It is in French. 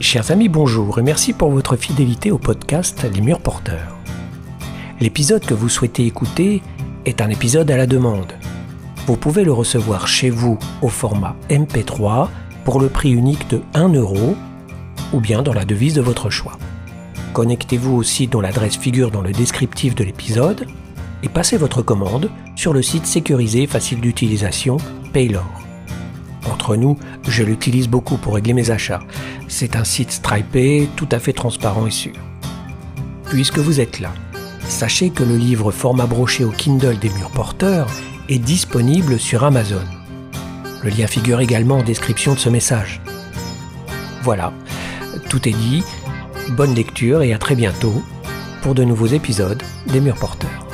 Chers amis, bonjour et merci pour votre fidélité au podcast Les Murs Porteurs. L'épisode que vous souhaitez écouter est un épisode à la demande. Vous pouvez le recevoir chez vous au format MP3 pour le prix unique de 1 euro ou bien dans la devise de votre choix. Connectez-vous aussi dont l'adresse figure dans le descriptif de l'épisode et passez votre commande sur le site sécurisé facile d'utilisation Paylor. Nous, je l'utilise beaucoup pour régler mes achats. C'est un site stripé, tout à fait transparent et sûr. Puisque vous êtes là, sachez que le livre format broché au Kindle des murs porteurs est disponible sur Amazon. Le lien figure également en description de ce message. Voilà, tout est dit. Bonne lecture et à très bientôt pour de nouveaux épisodes des murs porteurs.